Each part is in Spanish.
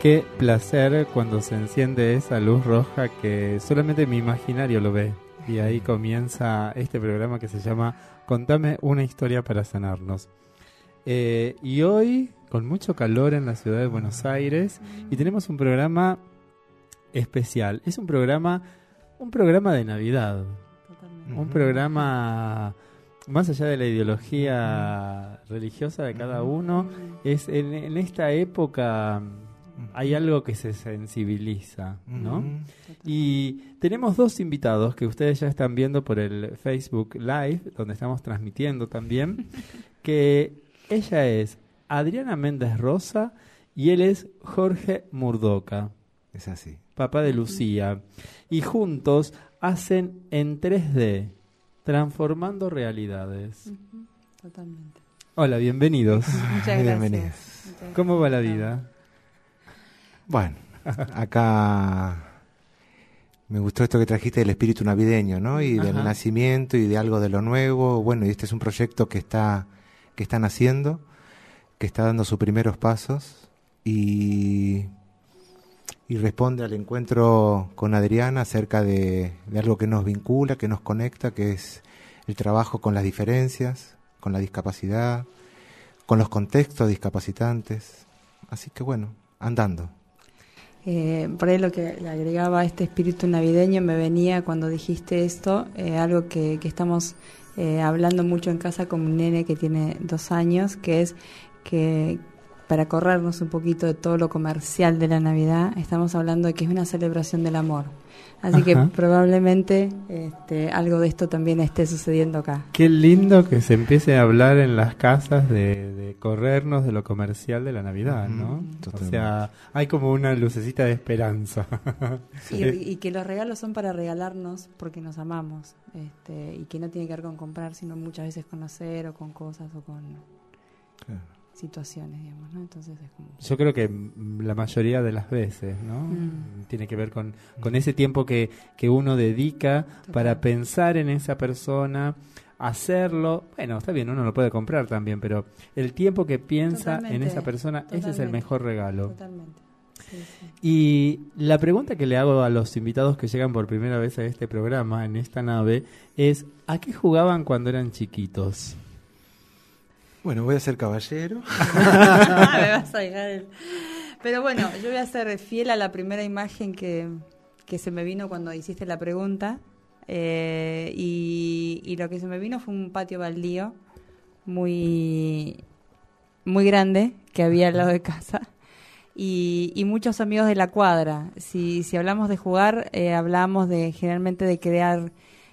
Qué placer cuando se enciende esa luz roja que solamente mi imaginario lo ve. Y ahí comienza este programa que se llama Contame una historia para sanarnos. Eh, y hoy, con mucho calor en la ciudad de Buenos Aires, y tenemos un programa especial. Es un programa, un programa de Navidad. Un programa más allá de la ideología religiosa de cada uno, es en esta época hay algo que se sensibiliza, ¿no? Y tenemos dos invitados que ustedes ya están viendo por el Facebook Live, donde estamos transmitiendo también, que ella es Adriana Méndez Rosa y él es Jorge Murdoca. Es así. Papá de Lucía. Y juntos hacen en 3D, transformando realidades. Totalmente. Hola, bienvenidos. Muchas gracias. ¿Cómo va la vida? Bueno, acá me gustó esto que trajiste del espíritu navideño, ¿no? Y del nacimiento y de algo de lo nuevo. Bueno, y este es un proyecto que está que están haciendo, que está dando sus primeros pasos y y responde al encuentro con Adriana acerca de, de algo que nos vincula, que nos conecta, que es el trabajo con las diferencias, con la discapacidad, con los contextos discapacitantes. Así que bueno, andando. Eh, por ahí lo que le agregaba a este espíritu navideño me venía cuando dijiste esto, eh, algo que, que estamos eh, hablando mucho en casa con un nene que tiene dos años, que es que para corrernos un poquito de todo lo comercial de la Navidad, estamos hablando de que es una celebración del amor. Así que probablemente este, algo de esto también esté sucediendo acá. Qué lindo que se empiece a hablar en las casas de, corrernos de lo comercial de la Navidad, ¿no? O sea, hay como una lucecita de esperanza. y, que los regalos son para regalarnos porque nos amamos este, y que no tiene que ver con comprar, sino muchas veces con hacer o con cosas o con situaciones, digamos, ¿no? Entonces es como... Yo creo que la mayoría de las veces, ¿no? Mm. Tiene que ver con, con ese tiempo que, que uno dedica para pensar en esa persona, hacerlo, bueno, está bien, uno lo puede comprar también, pero el tiempo que piensa en esa persona, ese es el mejor regalo. Totalmente. Y la pregunta que le hago a los invitados que llegan por primera vez a este programa, en esta nave, es ¿a qué jugaban cuando eran chiquitos? Bueno, voy a ser caballero. Me vas a Pero bueno, yo voy a ser fiel a la primera imagen que, que se me vino cuando hiciste la pregunta. Eh, y, y, lo que se me vino fue un patio baldío muy, muy grande que había al lado de casa. Y, y muchos amigos de la cuadra. Si, si hablamos de jugar, eh, hablamos de generalmente de crear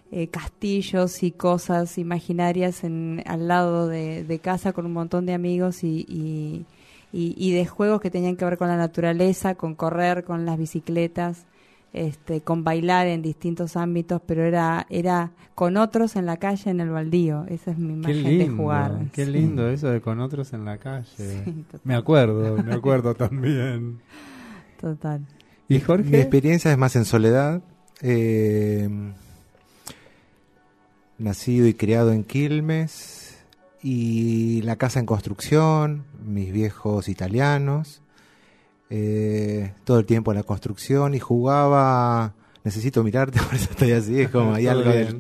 eh, castillos y cosas imaginarias en, al lado de, casa con un montón de amigos y, y, de juegos que tenían que ver con la naturaleza, con correr, con las bicicletas, este, con bailar en distintos ámbitos, pero era, era con otros en la calle, en el baldío. Esa es mi imagen de jugar. Qué lindo eso de con otros en la calle. me acuerdo, me acuerdo también. Total. ¿Y Jorge? Mi experiencia es más en soledad. Eh, nacido y criado en Quilmes y la casa en construcción, mis viejos italianos, eh, todo el tiempo en la construcción y jugaba, necesito mirarte, por eso estoy así, es como hay algo, de,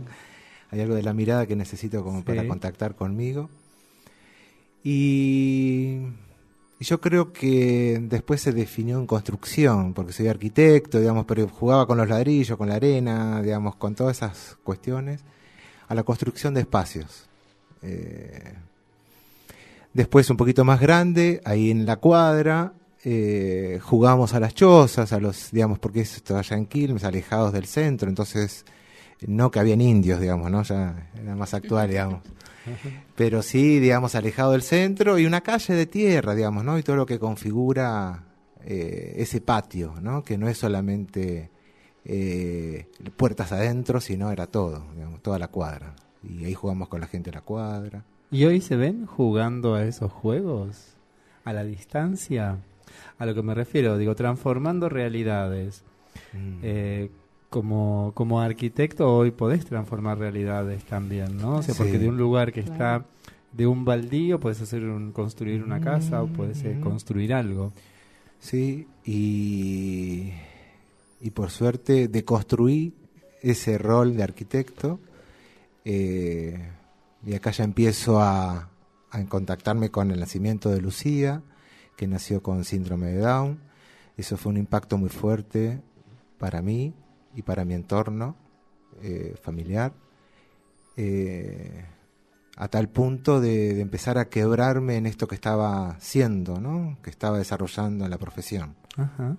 hay algo de la mirada que necesito como para contactar conmigo. Y, y, yo creo que después se definió en construcción, porque soy arquitecto, digamos, pero jugaba con los ladrillos, con la arena, digamos, con todas esas cuestiones a la construcción de espacios. Eh, después un poquito más grande, ahí en la cuadra, eh, jugamos a las chozas, a los, digamos, porque esto allá en Quilmes, alejados del centro, entonces no que habían indios, digamos, ¿no? Ya era más actual, digamos. Pero sí, digamos, alejado del centro y una calle de tierra, digamos, ¿no? Y todo lo que configura eh, ese patio, ¿no? Que no es solamente eh, puertas adentro, sino era todo, digamos, toda la cuadra. Y ahí jugamos con la gente de la cuadra. ¿Y hoy se ven jugando a esos juegos? ¿A la distancia? A lo que me refiero, digo, transformando realidades. Mm. Eh, como, como arquitecto hoy podés transformar realidades también, ¿no? O sea, porque de un lugar que está de un baldío puedes hacer un, construir una casa o puedes eh, construir algo. ¿sí? Y, y por suerte deconstruí ese rol de arquitecto. eh, y acá ya empiezo a, a contactarme con el nacimiento de Lucía, que nació con síndrome de Down. Eso fue un impacto muy fuerte para mí y para mi entorno eh, familiar. Eh, a tal punto de, de empezar a quebrarme en esto que estaba siendo, ¿no? que estaba desarrollando en la profesión. Ajá.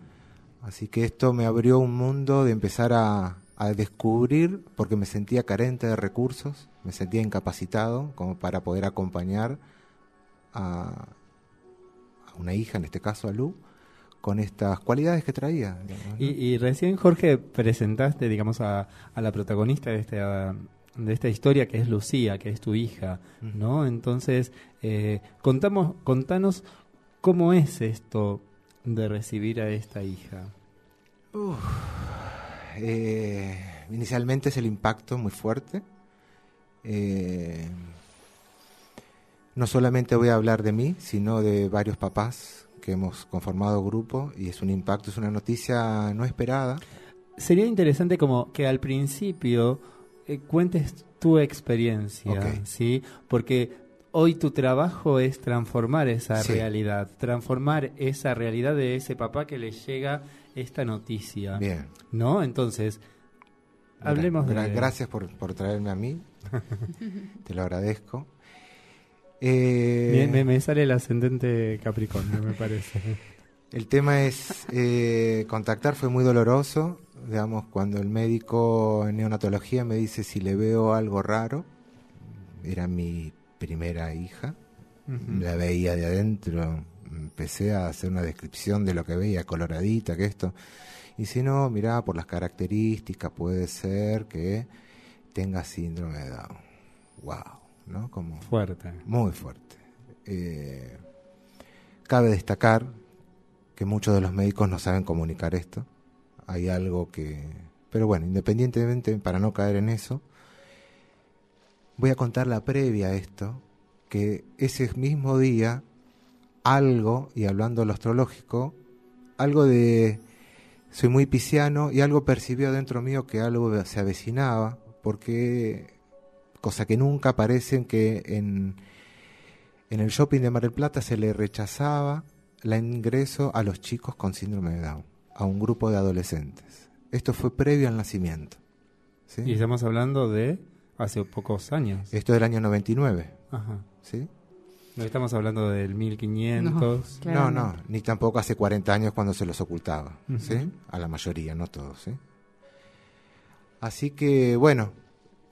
Así que esto me abrió un mundo de empezar a, a descubrir, porque me sentía carente de recursos, me sentía incapacitado como para poder acompañar a, a una hija, en este caso a Lu, con estas cualidades que traía. digamos, ¿no? Y, y recién, Jorge, presentaste, digamos, a, a la protagonista de esta, de esta historia, que es Lucía, que es tu hija, ¿no? Entonces, eh, contamos, contanos cómo es esto de recibir a esta hija. Eh, inicialmente es el impacto muy fuerte. Eh, no solamente voy a hablar de mí, sino de varios papás que hemos conformado grupo y es un impacto, es una noticia no esperada. Sería interesante como que al principio eh, cuentes tu experiencia. ¿sí? Porque hoy tu trabajo es transformar esa Sí. realidad, transformar esa realidad de ese papá que le llega esta noticia, Bien. ¿no? Entonces, hablemos de... Gracias por, por traerme a mí. Te lo agradezco. Eh, Bien, me, me sale el ascendente Capricornio, me parece. El tema es, eh, contactar fue muy doloroso, digamos, cuando el médico en neonatología me dice si le veo algo raro, era mi primera hija, la veía de adentro, empecé a hacer una descripción de lo que veía, coloradita, que esto, y si no, mirá, por las características puede ser que tenga síndrome de Down. Wow, ¿no? Como Fuerte. muy fuerte. Eh, cabe destacar que muchos de los médicos no saben comunicar esto. Hay algo que... Pero bueno, independientemente, para no caer en eso, voy a contar la previa a esto, que ese mismo día, algo, y hablando lo astrológico, algo de... Soy muy pisciano y algo percibió dentro mío que algo se avecinaba, porque cosa que nunca aparecen que en, el shopping de Mar del Plata se le rechazaba el ingreso a los chicos con síndrome de Down, a un grupo de adolescentes. Esto fue previo al nacimiento. Y estamos hablando de hace pocos años. Esto del año 99. Ajá. ¿sí? No estamos hablando del 1500. No. No, no, ni tampoco hace 40 años cuando se los ocultaba. ¿sí? A la mayoría, no todos, ¿sí? Así que, bueno,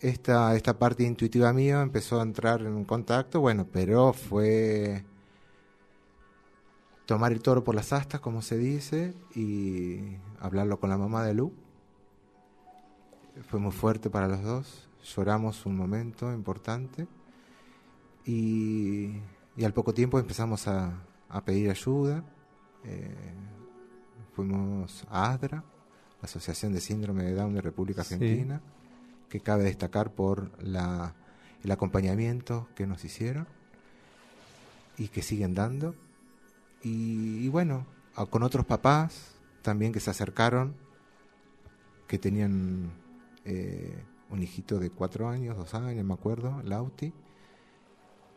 esta, esta parte intuitiva mía empezó a entrar en contacto, bueno, pero fue tomar el toro por las astas, como se dice, y hablarlo con la mamá de Lu. Fue muy fuerte para los dos, lloramos un momento importante y, y al poco tiempo empezamos a, a pedir ayuda. Eh, fuimos a ASDRA, la Asociación de Síndrome de Down de República Sí. Argentina, que cabe destacar por la, el acompañamiento que nos hicieron y que siguen dando. Y, y bueno, a- con otros papás también que se acercaron, que tenían eh, un hijito de cuatro años, dos años, me acuerdo, Lauti.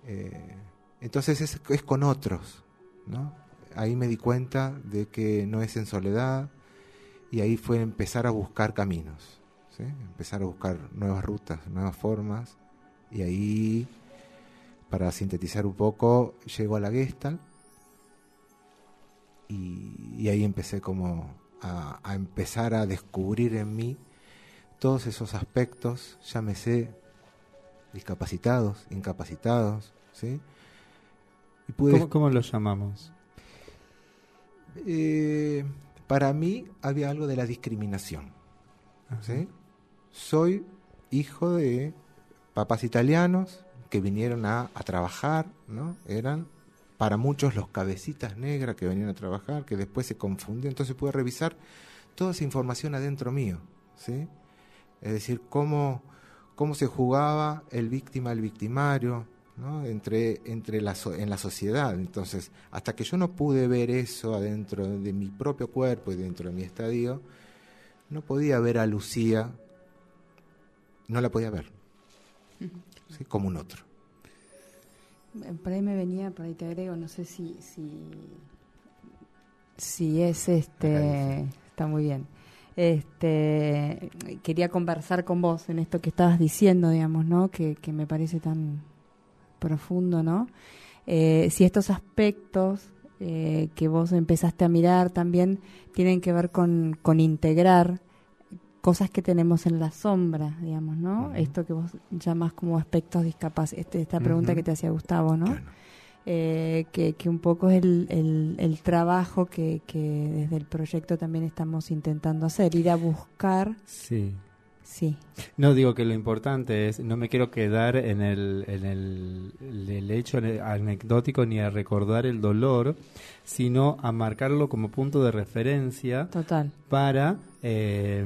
Eh, entonces es, con otros, ¿no? Ahí me di cuenta de que no es en soledad y ahí fue empezar a buscar caminos, empezar a buscar nuevas rutas, nuevas formas y ahí, para sintetizar un poco, llego a la Gestalt y, y ahí empecé como a, a empezar a descubrir en mí todos esos aspectos, llámese discapacitados, incapacitados, ¿sí? Y pude ¿Cómo, cómo lo llamamos? eh, para mí había algo de la discriminación. ¿sí? Soy hijo de papás italianos que vinieron a, a trabajar, ¿no? Eran para muchos los cabecitas negras que venían a trabajar, que después se confundió. Entonces pude revisar toda esa información adentro mío, ¿sí? Es decir, cómo, cómo se jugaba el víctima, el victimario, ¿no? entre, entre la, en la sociedad. Entonces, hasta que yo no pude ver eso adentro de mi propio cuerpo y dentro de mi estadio, no podía ver a Lucía, no la podía ver, ¿sí? como un otro. Por ahí me venía, por ahí te agrego, no sé si, si, si es este, está muy bien. Este, quería conversar con vos en esto que estabas diciendo, digamos, ¿no? Que, que me parece tan profundo, ¿no? Eh, si estos aspectos eh, que vos empezaste a mirar también tienen que ver con, con integrar cosas que tenemos en la sombra, digamos, ¿no? Esto que vos llamas como aspectos discapacidad, este, esta pregunta que te hacía Gustavo, ¿no? Eh, que, que, un poco es el, el, el trabajo que, que, desde el proyecto también estamos intentando hacer, ir a buscar. Sí. Sí. No digo que lo importante es, no me quiero quedar en el, en el, el hecho anecdótico ni a recordar el dolor, sino a marcarlo como punto de referencia Total. para eh,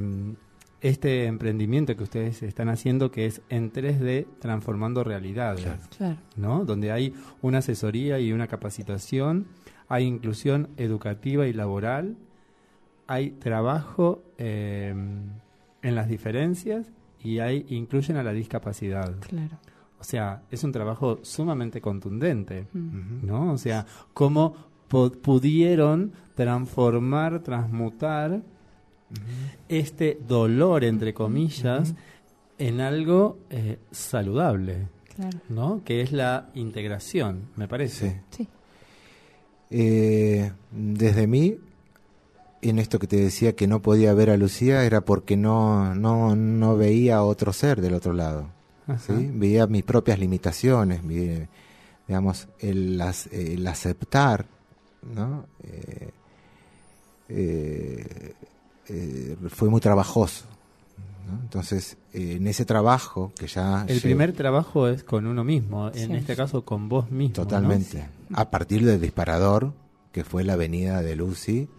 este emprendimiento que ustedes están haciendo que es en 3D transformando realidades, Claro. ¿no? Donde hay una asesoría y una capacitación, hay inclusión educativa y laboral, hay trabajo eh, en las diferencias y hay incluyen a la discapacidad. Claro. O sea, es un trabajo sumamente contundente, Mm. ¿no? O sea, cómo pu- pudieron transformar, transmutar este dolor, entre comillas, en algo eh, saludable, Claro. ¿no? Que es la integración, me parece. Sí. Eh, desde mí, en esto que te decía que no podía ver a Lucía, era porque no, no, no veía a otro ser del otro lado. Veía mis propias limitaciones, mi- digamos, el, aceptar, ¿no? Eh, eh, eh, fue muy trabajoso. ¿no? Entonces, eh, en ese trabajo que ya... El llevo- primer trabajo es con uno mismo, en este caso con vos mismo. ¿no? Totalmente. A partir del disparador, que fue la venida de Lucy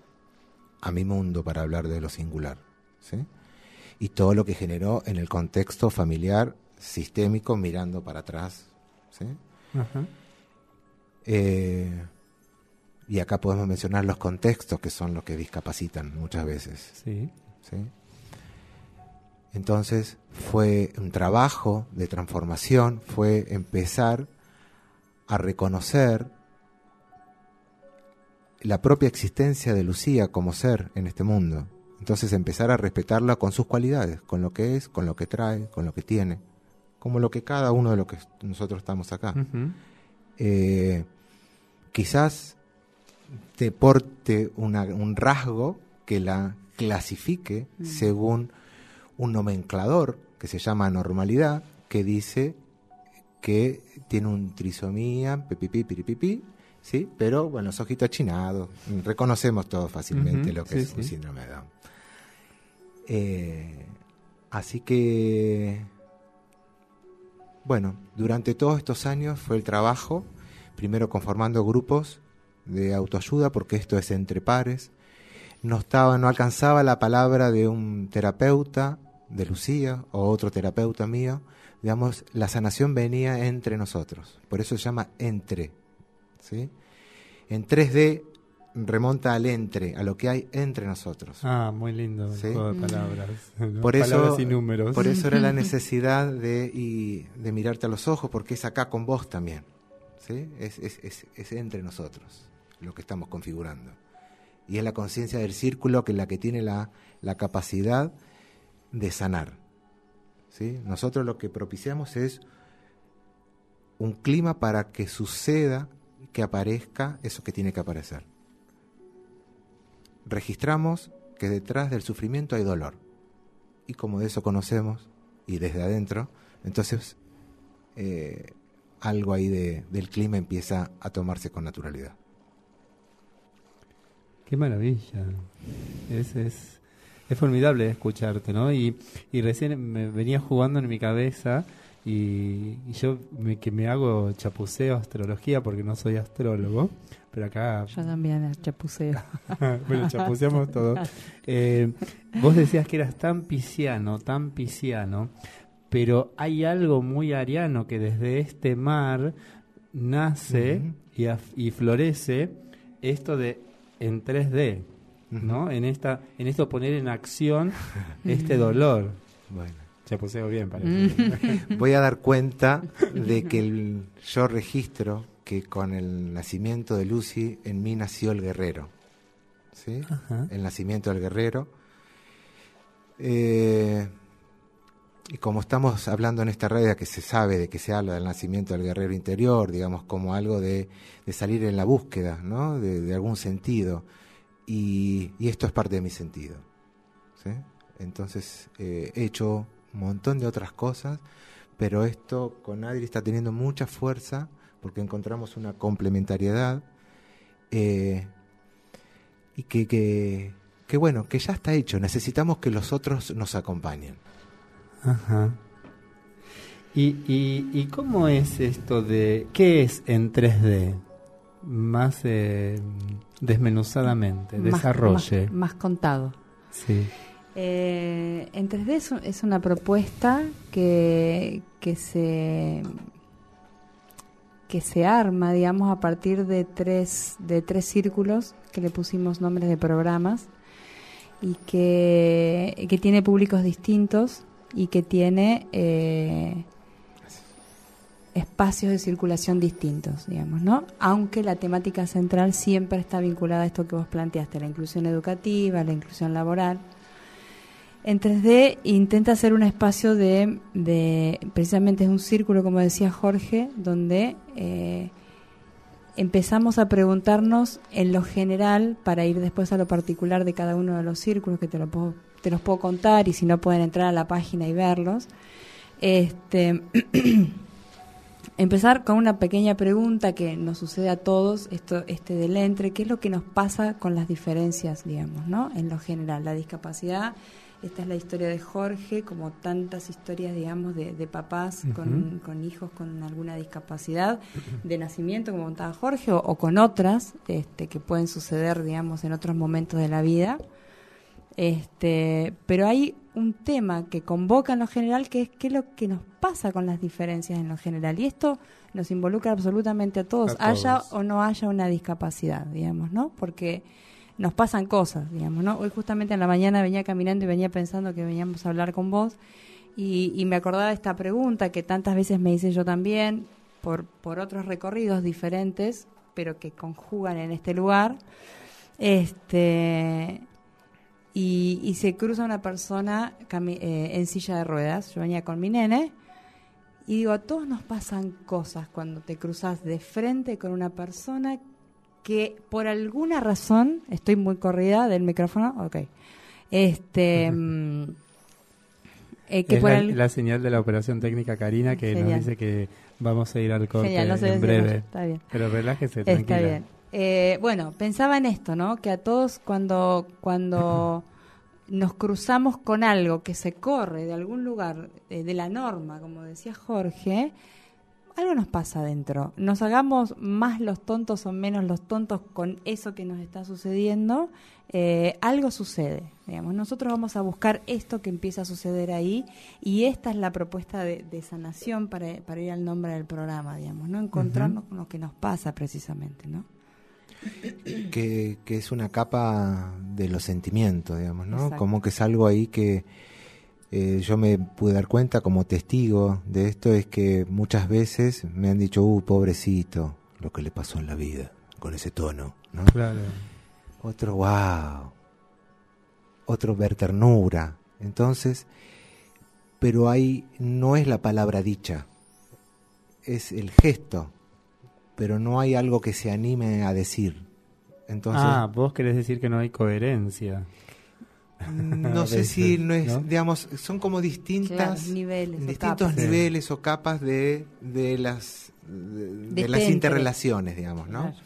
a mi mundo para hablar de lo singular. ¿sí? Y todo lo que generó en el contexto familiar sistémico mirando para atrás. ¿sí? Ajá. Eh, y acá podemos mencionar los contextos que son los que discapacitan muchas veces. Sí. ¿sí? Entonces fue un trabajo de transformación, fue empezar a reconocer la propia existencia de Lucía como ser en este mundo. Entonces empezar a respetarla con sus cualidades, con lo que es, con lo que trae, con lo que tiene, como lo que cada uno de los que nosotros estamos acá eh, quizás te porte una- un rasgo que la clasifique según un nomenclador que se llama normalidad, que dice que tiene un trisomía, pipipi, piripipi, ¿sí? pero bueno, los ojitos achinados, reconocemos todos fácilmente lo que sí, es un sí. síndrome de Down. Eh, así que bueno, durante todos estos años fue el trabajo, primero conformando grupos de autoayuda, porque esto es entre pares. No estaba, no alcanzaba la palabra de un terapeuta de Lucía o otro terapeuta mío. Digamos, la sanación venía entre nosotros. Por eso se llama entre. ¿sí? En 3D remonta al entre, a lo que hay entre nosotros. Ah, muy lindo el Sí. juego de palabras. ¿no? Por eso, palabras y números. por eso era la necesidad de, y- de mirarte a los ojos, porque es acá con vos también. ¿sí? Es, es- es- es entre nosotros lo que estamos configurando. Y es la conciencia del círculo que es la que tiene la, capacidad de sanar. ¿sí? Nosotros lo que propiciamos es un clima para que suceda, que aparezca eso que tiene que aparecer. Registramos que detrás del sufrimiento hay dolor. Y como de eso conocemos, y desde adentro, entonces eh, algo ahí de- del clima empieza a tomarse con naturalidad. Qué maravilla. Es, es, es formidable escucharte, ¿no? Y, y recién me venía jugando en mi cabeza y, y yo me, que me hago chapuceo astrología porque no soy astrólogo, pero acá, Yo también chapuceo. bueno, chapuceamos todo. Eh, vos decías que eras tan pisciano, tan pisciano, pero hay algo muy ariano que desde este mar nace y, y florece esto de en 3D, ¿no? En esta en esto poner en acción este dolor. Bueno. Se poseo bien, parece. Voy a dar cuenta de que el, yo registro que con el nacimiento de Lucy en mí nació el guerrero. ¿Sí? Ajá. El nacimiento del guerrero. Eh, y como estamos hablando en esta radio que se sabe de que se habla del nacimiento del guerrero interior, digamos, como algo de, salir en la búsqueda, ¿no? De, algún sentido. Y, esto es parte de mi sentido. Entonces eh, he hecho un montón de otras cosas, pero esto con Adri está teniendo mucha fuerza porque encontramos una complementariedad eh, y que, que, bueno, que ya está hecho. Necesitamos que los otros nos acompañen. Ajá. ¿Y, y, y cómo es esto de... ¿Qué es en 3D? Más eh, desmenuzadamente, Más- desarrolle. Más, más contado. Sí. Eh, en 3D es, un- es una propuesta que, que se que se arma, digamos, a partir de tres, de tres círculos que le pusimos nombres de programas y que, que tiene públicos distintos y que tiene eh, espacios de circulación distintos, digamos, ¿no? Aunque la temática central siempre está vinculada a esto que vos planteaste, la inclusión educativa, la inclusión laboral. En 3D intenta hacer un espacio de, de precisamente es un círculo, como decía Jorge, donde eh, empezamos a preguntarnos en lo general para ir después a lo particular de cada uno de los círculos que te, lo puedo, te los puedo contar y si no pueden entrar a la página y verlos. Este, empezar con una pequeña pregunta que nos sucede a todos, esto, este del entre, ¿qué es lo que nos pasa con las diferencias, digamos, ¿no? En lo general, la discapacidad. Esta es la historia de Jorge, como tantas historias, digamos, de, de papás con, con hijos con alguna discapacidad de nacimiento, como contaba Jorge, o, o con otras este, que pueden suceder, digamos, en otros momentos de la vida. Este, pero hay un tema que convoca en lo general que es qué es lo que nos pasa con las diferencias en lo general. Y esto nos involucra absolutamente a todos, A haya o no haya una discapacidad, digamos, ¿no? Porque nos pasan cosas, digamos, ¿no? Hoy justamente en la mañana venía caminando y venía pensando que veníamos a hablar con vos y, y me acordaba de esta pregunta que tantas veces me hice yo también por, por otros recorridos diferentes, pero que conjugan en este lugar. Este, y, y se cruza una persona eh, en silla de ruedas. Yo venía con mi nene y digo, a todos nos pasan cosas cuando te cruzas de frente con una persona que por alguna razón, estoy muy corrida del micrófono, ok, este, mm, eh, que es por la, al- la señal de la operación técnica Karina que Genial. nos dice que vamos a ir al corte Genial, no sé en breve. está bien. Pero relájese, Está tranquila. bien. Eh, bueno, pensaba en esto, ¿no? Que a todos cuando, cuando nos cruzamos con algo que se corre de algún lugar eh, de la norma, como decía Jorge, algo nos pasa adentro. Nos hagamos más los tontos o menos los tontos con eso que nos está sucediendo, eh, algo sucede. Digamos. Nosotros vamos a buscar esto que empieza a suceder ahí y esta es la propuesta de, de sanación para, para ir al nombre del programa, digamos, ¿no? Encontrarnos con lo que nos pasa precisamente, ¿no? Que, que es una capa de los sentimientos, digamos, ¿no? Exacto. Como que es algo ahí que eh, yo me pude dar cuenta como testigo de esto, es que muchas veces me han dicho, uh, pobrecito, lo que le pasó en la vida, con ese tono, ¿no? Claro. Otro, wow. Otro ver ternura. Entonces, pero ahí no es la palabra dicha, es el gesto, pero no hay algo que se anime a decir. Entonces, ah, vos querés decir que no hay coherencia. no a sé si no es, ¿no? digamos, son como distintas, Claro, niveles o distintos capas. niveles o capas de, de las de, de De las interrelaciones, digamos, ¿no? Claro.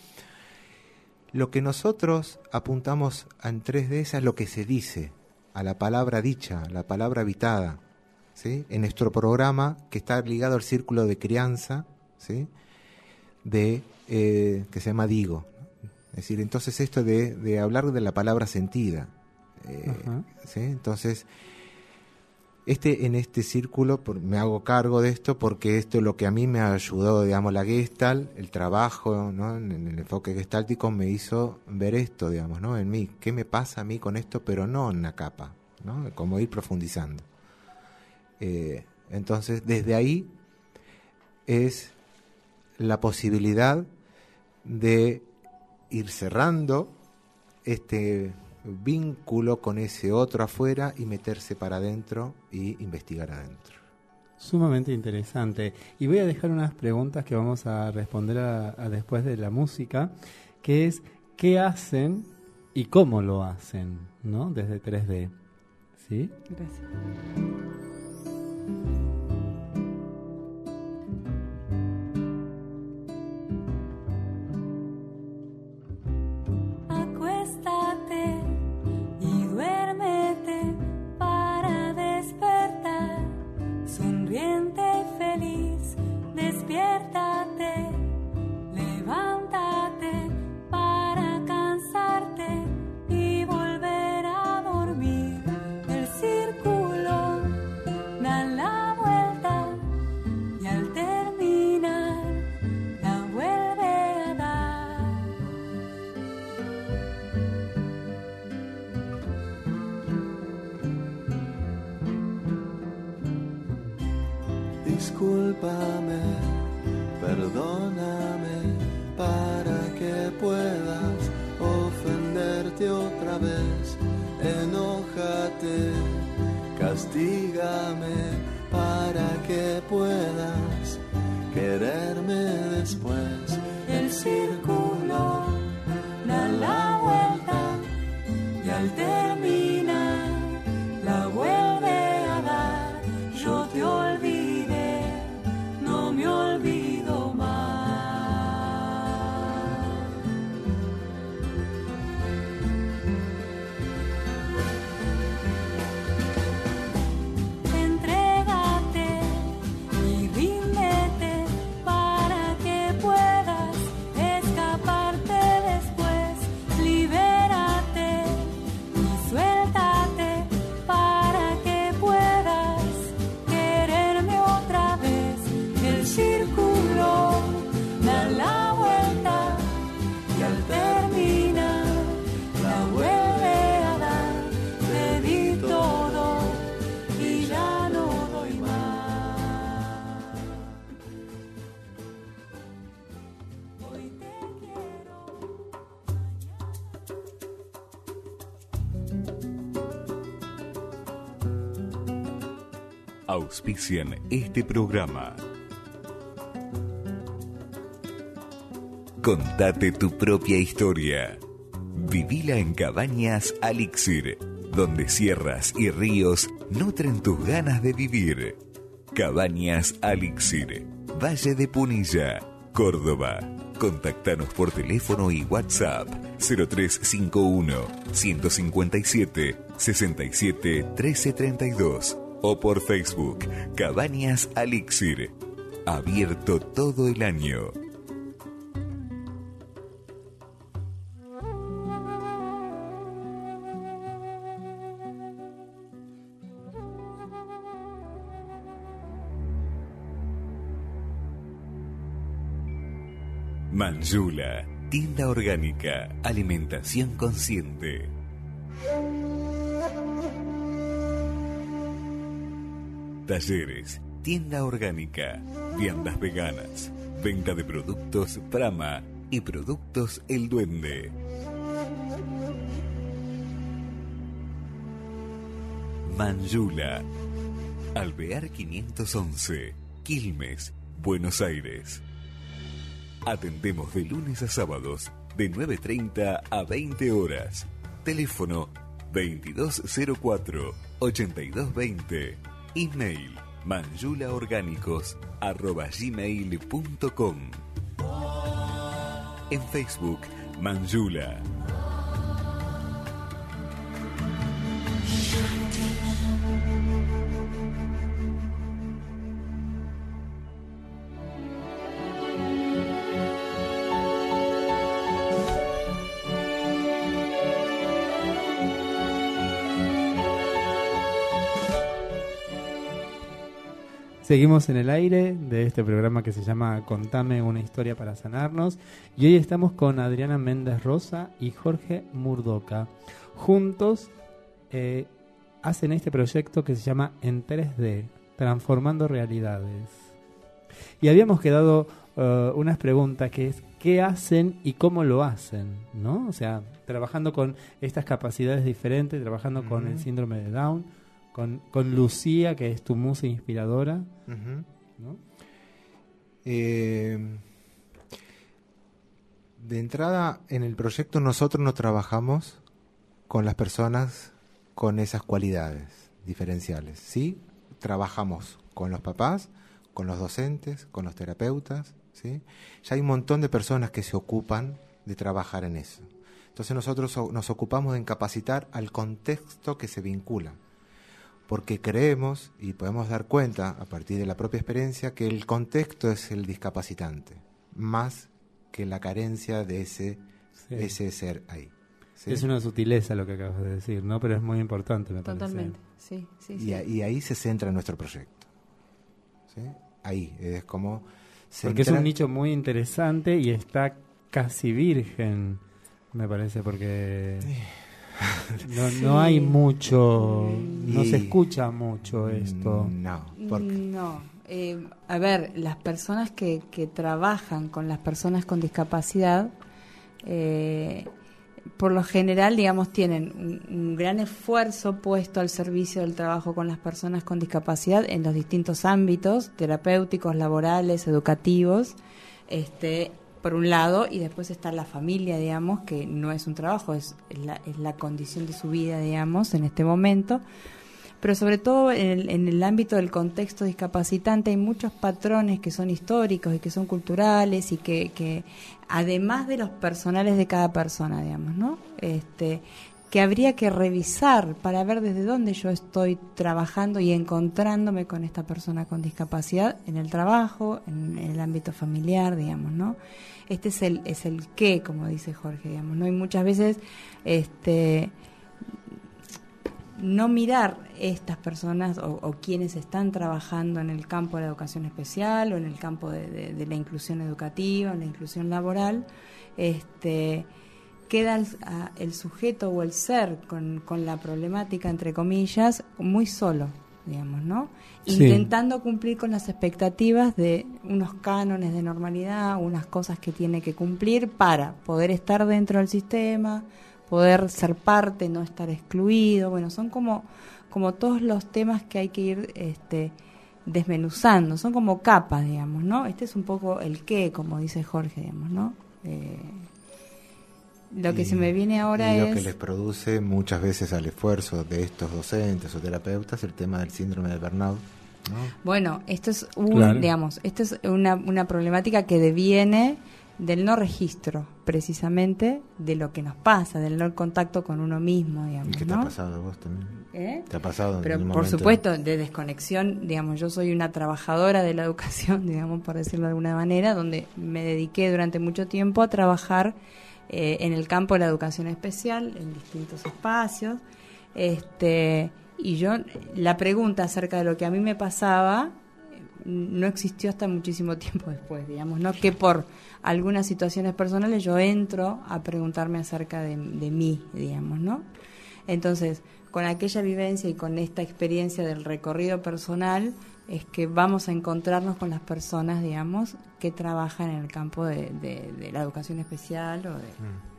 Lo que nosotros apuntamos en 3D es a lo que se dice, a la palabra dicha, a la palabra habitada. ¿sí? En nuestro programa, que está ligado al círculo de crianza, ¿sí? De, eh, que se llama Digo. Es decir, entonces esto de, de hablar de la palabra sentida. eh. Entonces, este en este círculo me hago cargo de esto porque esto es lo que a mí me ayudó, digamos, la Gestalt, el trabajo ¿no? en, el enfoque gestáltico me hizo ver esto, digamos, ¿no? en mí, qué me pasa a mí con esto, pero no en una capa, ¿no? como ir profundizando. Eh, entonces, desde ahí es la posibilidad de ir cerrando este vínculo con ese otro afuera y meterse para adentro y investigar adentro. Sumamente interesante. Y voy a dejar unas preguntas que vamos a responder a, después de la música, que es qué hacen y cómo lo hacen, ¿no? Desde 3D. ¿Sí? Gracias. Auspician este programa. Contate tu propia historia. Vivila en Cabañas Alixir, donde sierras y ríos nutren tus ganas de vivir. Cabañas Alixir, Valle de Punilla, Córdoba. Contactanos por teléfono y WhatsApp 0351 157 67 1332 o por Facebook Cabañas Alixir. Abierto todo el año. Manjula, tienda orgánica, alimentación consciente. Talleres, tienda orgánica, viandas veganas, venta de productos Prama y productos El Duende. Manjula, Alvear 511, Quilmes, Buenos Aires. Atendemos de lunes a sábados de 9.30 a 20 horas. Teléfono 2204 8220 Email manjulaorgánicos.com En Facebook, Manjula. Seguimos en el aire de este programa que se llama Contame una historia para sanarnos y hoy estamos con Adriana Méndez Rosa y Jorge Murdoca. Juntos eh, hacen este proyecto que se llama En 3D, Transformando Realidades. Y habíamos quedado uh, unas preguntas que es qué hacen y cómo lo hacen, ¿no? O sea, trabajando con estas capacidades diferentes, trabajando con el síndrome de Down, con, con Lucía, que es tu musa inspiradora, ¿no? Eh, de entrada, en el proyecto nosotros no trabajamos con las personas con esas cualidades diferenciales, ¿sí? Trabajamos con los papás, con los docentes, con los terapeutas, ¿sí? Ya hay un montón de personas que se ocupan de trabajar en eso. Entonces nosotros nos ocupamos de capacitar al contexto que se vincula, porque creemos y podemos dar cuenta a partir de la propia experiencia que el contexto es el discapacitante, más que la carencia de ese, ese ser ahí. Es una sutileza lo que acabas de decir, ¿no? Pero es muy importante, me Totalmente, sí, sí, y, y, ahí se centra nuestro proyecto. ¿sí? Ahí, es como... Porque es un nicho muy interesante y está casi virgen, me parece, porque no, no hay mucho, no se escucha mucho esto. No, no. Eh, a ver, las personas que, que trabajan con las personas con discapacidad, eh, por lo general, digamos, tienen un, gran esfuerzo puesto al servicio del trabajo con las personas con discapacidad en los distintos ámbitos terapéuticos, laborales, educativos, este, por un lado, y después está la familia, digamos, que no es un trabajo, es la, es la condición de su vida, digamos, en este momento pero sobre todo en el, ámbito del contexto discapacitante hay muchos patrones que son históricos y que son culturales y que, que además de los personales de cada persona, digamos, ¿no? Este, que habría que revisar para ver desde dónde yo estoy trabajando y encontrándome con esta persona con discapacidad en el trabajo, en, el ámbito familiar, digamos, ¿no? Este es el es el qué, como dice Jorge, digamos, ¿no? Y muchas veces este no mirar estas personas o, quienes están trabajando en el campo de la educación especial o en el campo de, la inclusión educativa, en la inclusión laboral, este, queda el, sujeto o el ser con, la problemática, entre comillas, muy solo, digamos, ¿no? Intentando cumplir con las expectativas de unos cánones de normalidad, unas cosas que tiene que cumplir para poder estar dentro del sistema, poder ser parte, no estar excluido. Bueno, son como, como todos los temas que hay que ir este, desmenuzando, son como capas, digamos, ¿no? Este es un poco el qué, como dice Jorge, digamos, ¿no? Eh, lo que se me viene ahora y es... Lo que les produce muchas veces al esfuerzo de estos docentes o terapeutas el tema del síndrome de burnout. ¿no? Bueno, esto es un, digamos, esto es una, una problemática que deviene del no registro, precisamente, de lo que nos pasa, del no contacto con uno mismo, digamos. ¿Y qué te ha pasado a vos también? ¿Eh? ¿Te ha pasado? Pero por supuesto, de desconexión, digamos, yo soy una trabajadora de la educación, digamos, por decirlo de alguna manera, donde me dediqué durante mucho tiempo a trabajar eh, en el campo de la educación especial, en distintos espacios. Este, y yo, la pregunta acerca de lo que a mí me pasaba, no existió hasta muchísimo tiempo después, digamos, ¿no? Que por algunas situaciones personales yo entro a preguntarme acerca de, mí, digamos, ¿no? Entonces, con aquella vivencia y con esta experiencia del recorrido personal, es que vamos a encontrarnos con las personas, digamos, que trabajan en el campo de, la educación especial o de... Mm.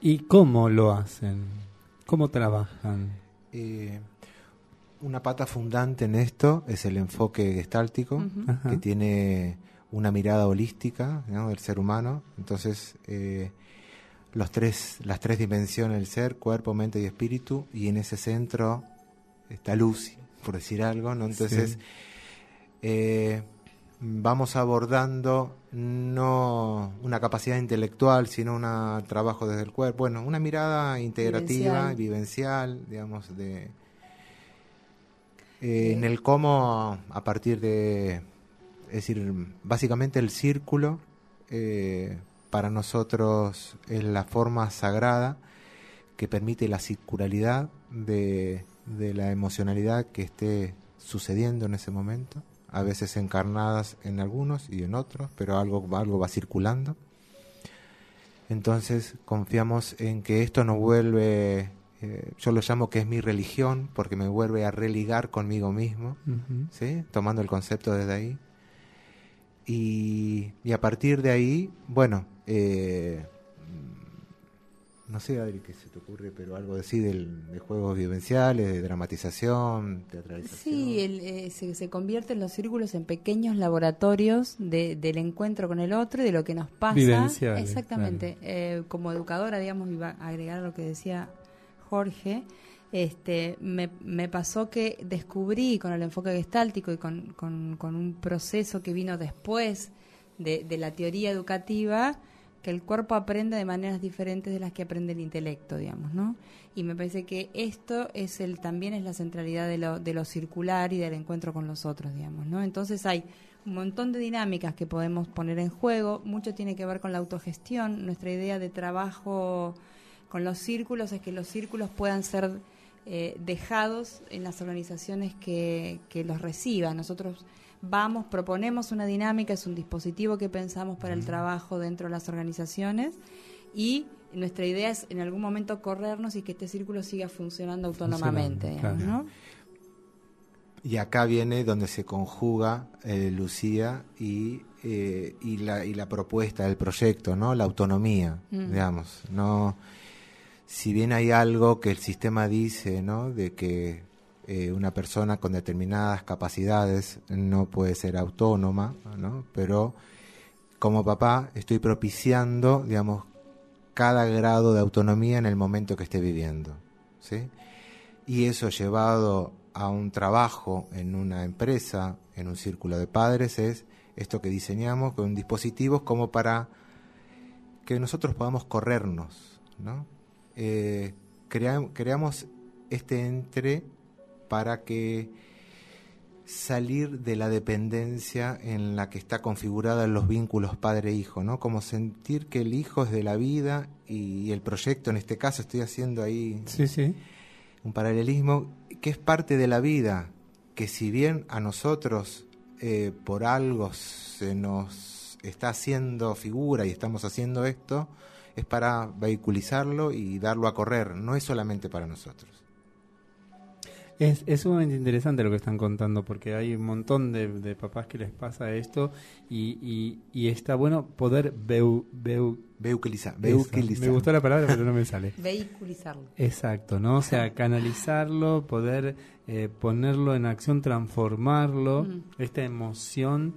¿Y cómo lo hacen? ¿Cómo trabajan? Eh, una pata fundante en esto es el enfoque gestáltico, que tiene una mirada holística del ser humano. Entonces, eh, los tres, las tres dimensiones del ser, cuerpo, mente y espíritu, y en ese centro está luz, por decir algo. ¿no? Entonces, eh, vamos abordando no una capacidad intelectual, sino un trabajo desde el cuerpo, bueno, una mirada integrativa, vivencial digamos, de eh, en el cómo, a partir de, es decir, básicamente el círculo eh, para nosotros es la forma sagrada que permite la circularidad de, la emocionalidad que esté sucediendo en ese momento, a veces encarnadas en algunos y en otros, pero algo, algo va circulando. Entonces confiamos en que esto nos vuelve, eh, yo lo llamo que es mi religión, porque me vuelve a religar conmigo mismo. ¿sí? tomando el concepto desde ahí. Y, y a partir de ahí, bueno, eh, no sé, Adri, qué se te ocurre, pero algo así del, de juegos vivenciales, de dramatización, teatralización. Sí, el, eh, se, se convierten los círculos en pequeños laboratorios de- del encuentro con el otro y de lo que nos pasa. Vivenciales, Exactamente. Eh, como educadora, digamos, iba a agregar a lo que decía Jorge. Este, me, me pasó que descubrí con el enfoque gestáltico y con, con- con un proceso que vino después de, de la teoría educativa que el cuerpo aprende de maneras diferentes de las que aprende el intelecto, digamos, ¿no? Y me parece que esto es el también es la centralidad de lo, de lo circular y del encuentro con los otros, digamos, ¿no? Entonces hay un montón de dinámicas que podemos poner en juego, mucho tiene que ver con la autogestión, nuestra idea de trabajo con los círculos es que los círculos puedan ser eh, dejados en las organizaciones que, que los reciban. Nosotros vamos, proponemos una dinámica, es un dispositivo que pensamos para el trabajo dentro de las organizaciones y nuestra idea es en algún momento corrernos y que este círculo siga funcionando autónomamente, Funcionando, digamos, claro. ¿no? Y acá viene donde se conjuga eh, Lucía y, eh, y, la, y la propuesta del proyecto, ¿no? La autonomía, Mm. digamos. No, si bien hay algo que el sistema dice, ¿no? De que eh, una persona con determinadas capacidades no puede ser autónoma, ¿no? Pero como papá estoy propiciando, digamos, cada grado de autonomía en el momento que esté viviendo, ¿sí? Y eso llevado a un trabajo en una empresa, en un círculo de padres, es esto que diseñamos con dispositivos como para que nosotros podamos corrernos, ¿no? Eh, crea- creamos este entre para que salir de la dependencia en la que está configurada los vínculos padre-hijo, ¿no? Como sentir que el hijo es de la vida y el proyecto, en este caso estoy haciendo ahí Sí, sí. un paralelismo que es parte de la vida, que si bien a nosotros eh, por algo se nos está haciendo figura y estamos haciendo esto, es para vehiculizarlo y darlo a correr, no es solamente para nosotros. Es, es sumamente interesante lo que están contando porque hay un montón de, de papás que les pasa esto y, y, y está bueno poder veu, veu-. Me gustó la palabra pero no me sale. Vehiculizarlo. Exacto, ¿no? O sea, canalizarlo, poder eh, ponerlo en acción, transformarlo, Mm. esta emoción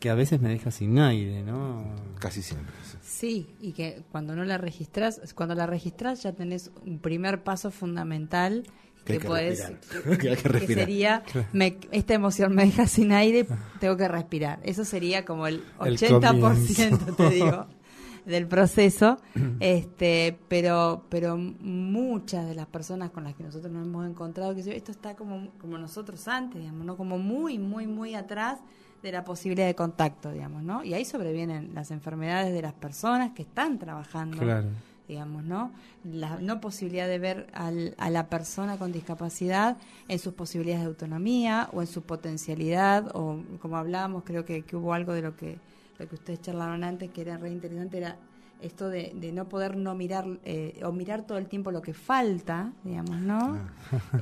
que a veces me deja sin aire, ¿no? Casi siempre. sí. Sí, y que cuando no la registras, cuando la registras ya tenés un primer paso fundamental Que que, respirar. Que sería, me- esta emoción me deja sin aire, tengo que respirar. Eso sería como el El 80%, te digo, del proceso. este Pero pero muchas de las personas con las que nosotros nos hemos encontrado, que esto está como, como nosotros antes, digamos, ¿no? como muy, muy, muy atrás de la posibilidad de contacto, digamos, ¿no? Y ahí sobrevienen las enfermedades de las personas que están trabajando Claro. Digamos, ¿no? La no posibilidad de ver al- a la persona con discapacidad en sus posibilidades de autonomía o en su potencialidad, o como hablábamos, creo que, que hubo algo de lo que, lo que ustedes charlaron antes que era re interesante, era esto de, de no poder no mirar eh, o mirar todo el tiempo lo que falta, digamos, ¿no?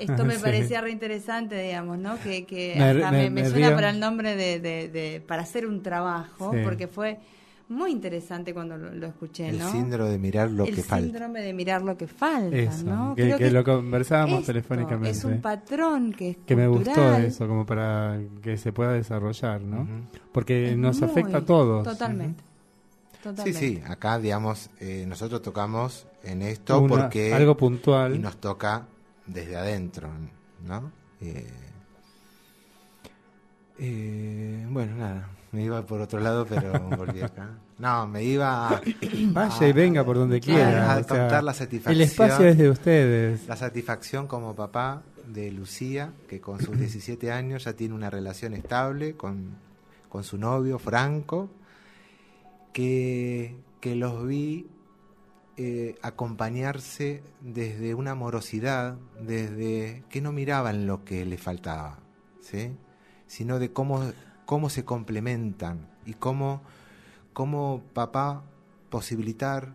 Esto me Sí. parecía re interesante, digamos, ¿no? Que, que Me- hasta me, me- me me suena para el nombre de, de- de- para hacer un trabajo, Sí. porque fue muy interesante cuando lo, lo escuché, El ¿no? síndrome de mirar lo el que falta. síndrome de mirar lo que falta, Eso, ¿no? que, Creo que lo esto conversábamos telefónicamente. Es un patrón que es que me gustó eso, como para que se pueda desarrollar, ¿no? Porque Es nos muy- afecta a todos. Totalmente. Sí, Totalmente. sí, acá digamos, eh, nosotros tocamos en esto Una- porque algo puntual. y nos toca desde adentro, ¿no? Eh, eh, bueno, nada, me iba por otro lado, pero volví acá. No, me iba a, Vaya y venga por donde quiera. a sea, contar la satisfacción. el espacio es de ustedes. la satisfacción como papá de Lucía, que con sus 17 años ya tiene una relación estable con, con su novio Franco, que, que los vi eh, acompañarse desde una amorosidad, desde que no miraban lo que le faltaba, ¿sí? sino de cómo, cómo se complementan y cómo, cómo papá posibilitar,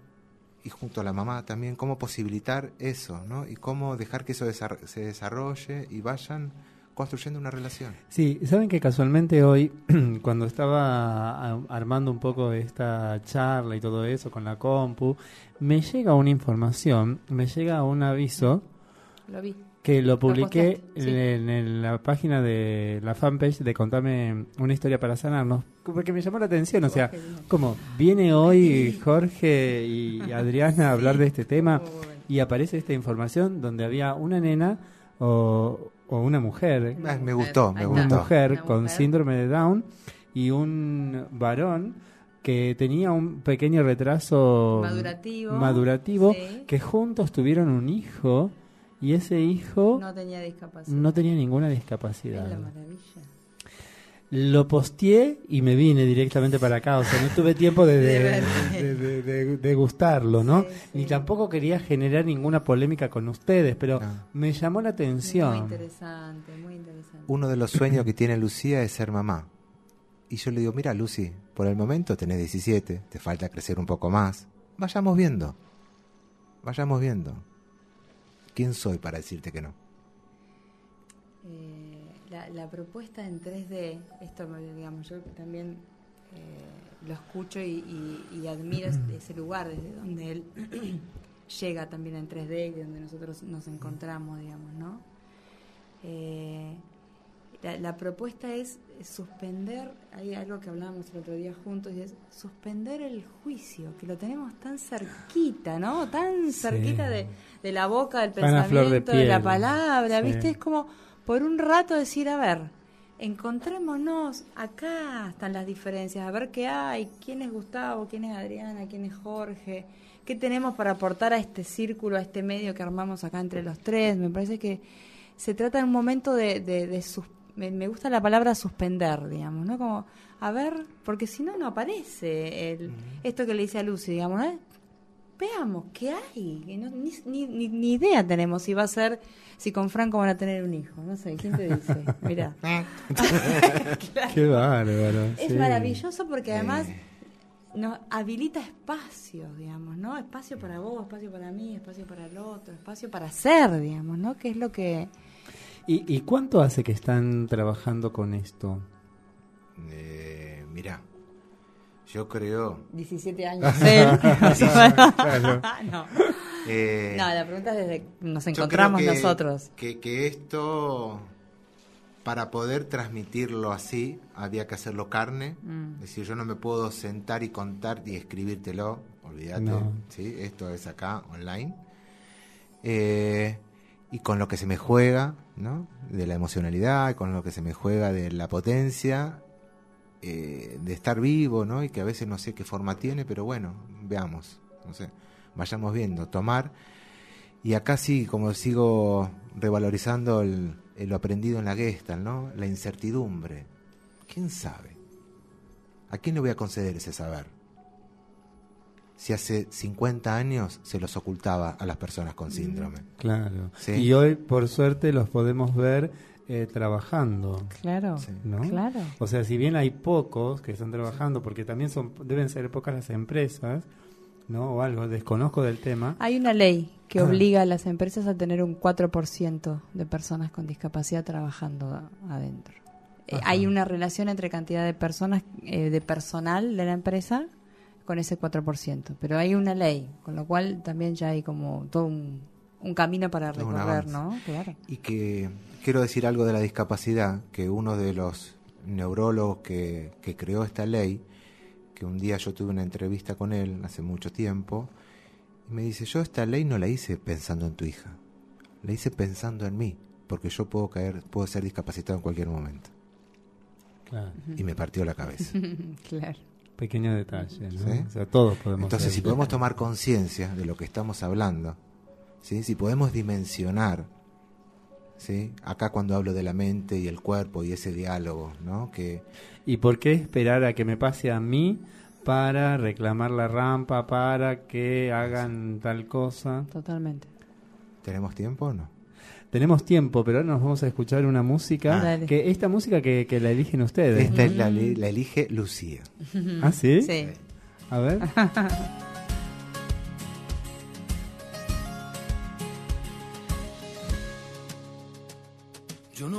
y junto a la mamá también, cómo posibilitar eso, ¿no? Y cómo dejar que eso desar- se desarrolle y vayan construyendo una relación. Sí, saben que casualmente hoy, cuando estaba armando un poco esta charla y todo eso con la compu, me llega una información, me llega un aviso Lo vi. que lo publiqué posteaste, sí. en, en la página de la fanpage de Contame una historia para sanarnos, porque me llamó la atención, o sea, como viene hoy Jorge y Adriana a hablar de este tema y aparece esta información donde había una nena o, o una mujer, Ah, me gustó, me una gustó. mujer Una con mujer. síndrome de Down y un varón que tenía un pequeño retraso Madurativo. madurativo, Sí. que juntos tuvieron un hijo y ese hijo No tenía discapacidad. no tenía ninguna Es discapacidad. la maravilla. Lo posteé y me vine directamente para acá, o sea, no tuve tiempo de, de, De ver. de- de- de- de gustarlo, ¿no? Sí, sí. Ni tampoco quería generar ninguna polémica con ustedes, pero No. me llamó la Muy atención. interesante, muy interesante. Uno de los sueños que tiene Lucía es ser mamá. Y yo le digo, mira Lucy, por el momento tenés 17, te falta crecer un poco más. Vayamos viendo. Vayamos viendo. ¿Quién soy para decirte que no? La, la propuesta en 3D, esto digamos, yo también eh, lo escucho y, y- y admiro ese- lugar desde donde él llega también en 3D y donde nosotros nos encontramos, digamos, ¿no? Eh, la, la propuesta es suspender, hay algo que hablábamos el otro día juntos, y es suspender el juicio, que lo tenemos tan cerquita, ¿no? Tan Sí. cerquita de, de la boca, del de pensamiento, de, la palabra, Sí. ¿viste? Es como por un rato decir, a ver, encontrémonos, acá están las diferencias, a ver qué hay, quién es Gustavo, quién es Adriana, quién es Jorge, qué tenemos para aportar a este círculo, a este medio que armamos acá entre los tres. Me parece que se trata en un momento de, de, de sus- me, me gusta la palabra suspender, digamos, ¿no? Como, a ver, porque si no, no aparece el, esto que le dice a Lucy, digamos, ¿no? Veamos, ¿qué hay? Que no- ni, ni, idea tenemos si va a ser, si con Franco van a tener un hijo, no sé, ¿quién te dice? Mira. Qué bárbaro. Es sí. maravilloso porque además nos habilita espacio, digamos, ¿no? Espacio para vos, espacio para mí, espacio para el otro, espacio para ser, digamos, ¿no? Que es lo que... ¿Y, y cuánto hace que están trabajando con esto? Eh, mira, yo creo... 17 años no. eh, no, la pregunta es desde que nos yo encontramos creo que- nosotros. Que, que esto, para poder transmitirlo así, había que hacerlo carne. Mm. Es decir, yo no me puedo sentar y contar y escribírtelo, olvídate. No. ¿sí? Esto es acá, online. Eh, y con lo que se me juega, ¿no? De la emocionalidad, con lo que se me juega de la potencia, eh, de estar vivo, ¿no? Y que a veces no sé qué forma tiene, pero bueno, veamos, no sé, vayamos viendo, tomar. Y acá sí, como sigo revalorizando el, el lo aprendido en la Gestalt, ¿no? La incertidumbre. ¿Quién sabe? ¿A quién le voy a conceder ese saber? Si hace 50 años se los ocultaba a las personas con síndrome. Claro. Sí. Y hoy, por suerte, los podemos ver eh, trabajando. Claro, Sí. ¿no? claro. O sea, si bien hay pocos que están trabajando, porque también son deben ser pocas las empresas, ¿no? O algo, desconozco del tema. Hay una ley que Ah. obliga a las empresas a tener un 4% de personas con discapacidad trabajando adentro. Eh, hay una relación entre cantidad de personas, eh, de personal de la empresa con ese 4%. Pero hay una ley, con lo cual también ya hay como todo un, un camino para recorrer. ¿no? Claro. Y que quiero decir algo de la discapacidad, que uno de los neurólogos que, que creó esta ley, que un día yo tuve una entrevista con él hace mucho tiempo, y me dice, yo esta ley no la hice pensando en tu hija, la hice pensando en mí, porque yo puedo caer, puedo ser discapacitado en cualquier momento. Claro. Y me partió la cabeza. claro. Pequeño detalle, ¿no? Sí. O sea, todos podemos Entonces, ser. si podemos tomar conciencia de lo que estamos hablando, ¿sí? si podemos dimensionar, ¿sí? acá cuando hablo de la mente y el cuerpo y ese diálogo, ¿no? que ¿Y por qué esperar a que me pase a mí para reclamar la rampa, para que hagan tal cosa. Totalmente. ¿Tenemos tiempo o no? Tenemos tiempo, pero ahora nos vamos a escuchar una música. Dale. que Esta música que, que la eligen ustedes. Esta es la, la elige Lucía. ¿Ah, sí? Sí. A ver.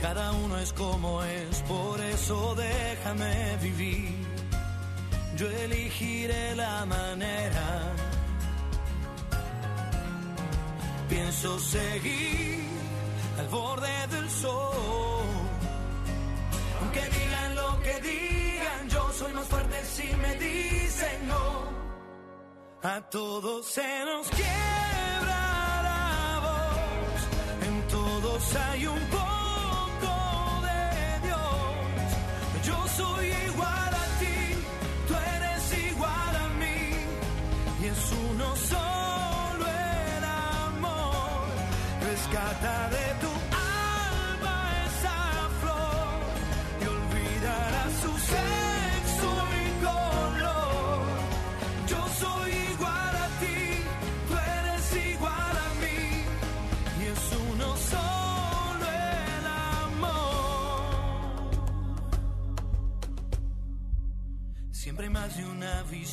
Cada uno es como es, por eso déjame vivir. Yo elegiré la manera. Pienso seguir al borde del sol. Aunque digan lo que digan, yo soy más fuerte si me dicen no. A todos se nos quiebra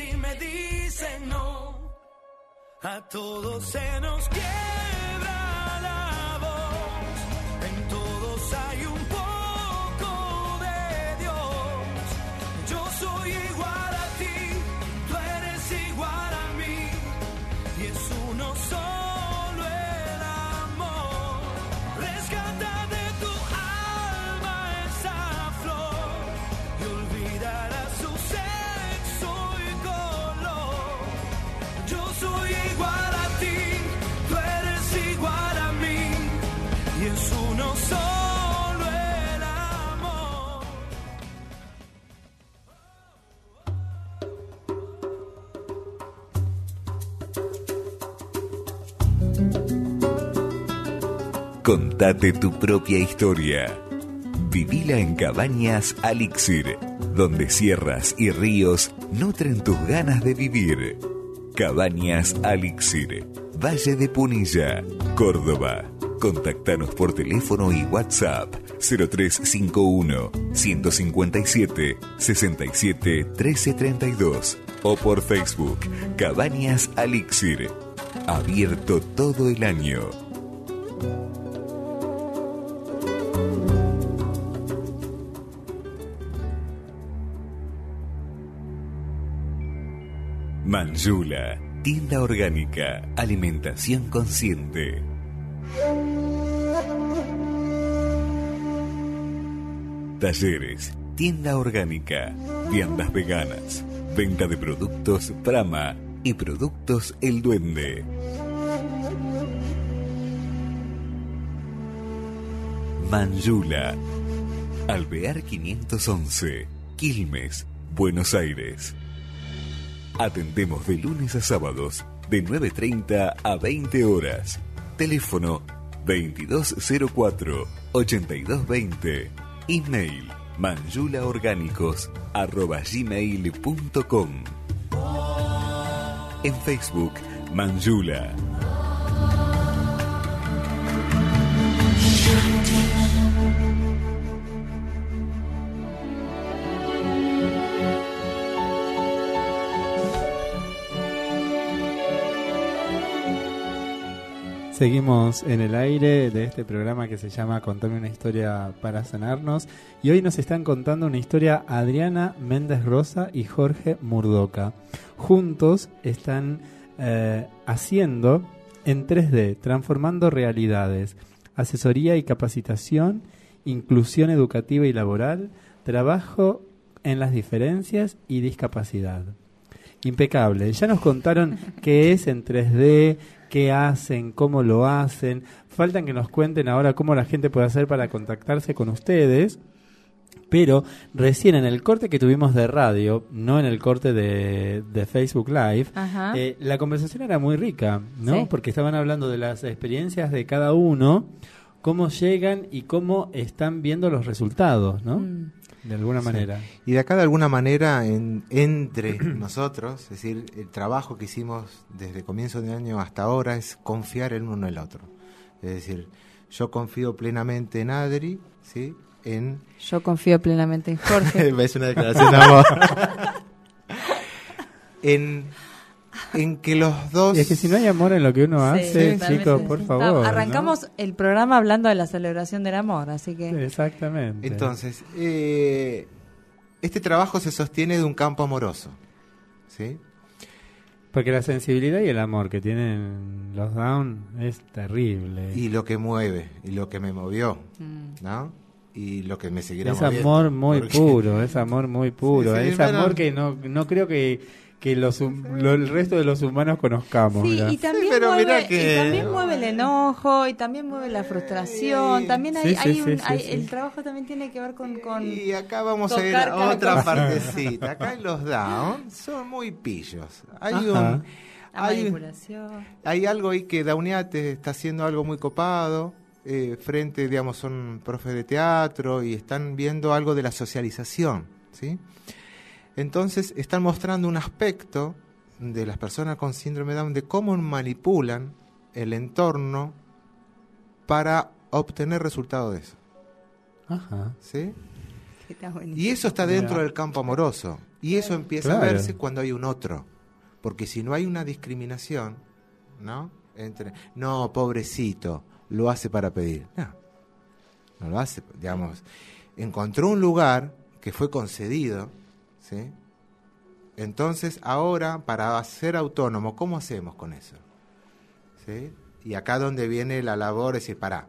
si me dicen no. A todos se nos quiebra Contate tu propia historia. Vivila en Cabañas Alixir, donde sierras y ríos nutren tus ganas de vivir. Cabañas Alixir, Valle de Punilla, Córdoba. Contactanos por teléfono y WhatsApp 0351 157 67 1332 o por Facebook Cabañas Alixir. Abierto todo el año. Manjula, tienda orgánica, alimentación consciente. Talleres, tienda orgánica, viandas veganas, venta de productos Prama y productos El Duende. Manjula, Alvear 511, Quilmes, Buenos Aires. Atendemos de lunes a sábados de 9.30 a 20 horas. Teléfono 2204-8220. Email manjulaorgánicos arroba gmail.com. En Facebook Manjula. Seguimos en el aire de este programa que se llama Contame una historia para sanarnos y hoy nos están contando una historia Adriana Méndez Rosa y Jorge Murdoca. Juntos están eh, haciendo en 3D, transformando realidades, asesoría y capacitación, inclusión educativa y laboral, trabajo en las diferencias y discapacidad. Impecable. Ya nos contaron qué es en 3D, qué hacen, cómo lo hacen. Faltan que nos cuenten ahora cómo la gente puede hacer para contactarse con ustedes. Pero recién en el corte que tuvimos de radio, no en el corte de, de Facebook Live, eh, la conversación era muy rica, ¿no? Sí. Porque estaban hablando de las experiencias de cada uno, cómo llegan y cómo están viendo los resultados, ¿no? Mm. De alguna manera. Y de acá de alguna manera en- entre nosotros, es decir, el trabajo que hicimos desde comienzo de año hasta ahora es confiar el uno en el otro. Es decir, yo confío plenamente en Adri, ¿sí? En Yo confío plenamente en Jorge. es una declaración de amor. en, en que los dos Y es que si no hay amor en lo que uno Sí, hace, chicos, por favor. ¿no? Arrancamos el programa hablando de la celebración del amor, así que... Exactamente. Entonces, eh, este trabajo se sostiene de un campo amoroso, ¿sí? Porque la sensibilidad y el amor que tienen los Down es terrible. Y lo que mueve, y lo que me movió, Mm. ¿no? Y lo que me seguirá es moviendo. amor muy porque- puro, es amor muy puro. Sí, sí, es bueno. amor que no, no creo que, que los, lo- el resto de los humanos conozcamos. Sí, mirá. y también, pero mueve, mirá que- y también mueve el enojo, y también mueve la frustración, también hay, Sí, sí, hay un, sí, hay- sí. el trabajo también tiene que ver con... con Y acá vamos a ir a otra cosa. partecita. Acá en los down son muy pillos. Hay Ajá. un la hay, manipulación. hay algo ahí que Dauniate está haciendo algo muy copado. eh, frente, digamos, son profes de teatro y están viendo algo de la socialización, ¿sí? Entonces están mostrando un aspecto de las personas con síndrome de Down de cómo manipulan el entorno para obtener resultados de eso, Ajá. ¿sí? Y eso está dentro Mira. del campo amoroso. Y eso empieza Claro. a verse cuando hay un otro. Porque si no hay una discriminación, ¿no? Entre, no, pobrecito, lo hace para pedir. No, no lo hace, digamos. Encontró un lugar que fue concedido, ¿sí? Entonces, ahora, para ser autónomo, ¿cómo hacemos con eso? ¿Sí? Y acá donde viene la labor, es decir, pará,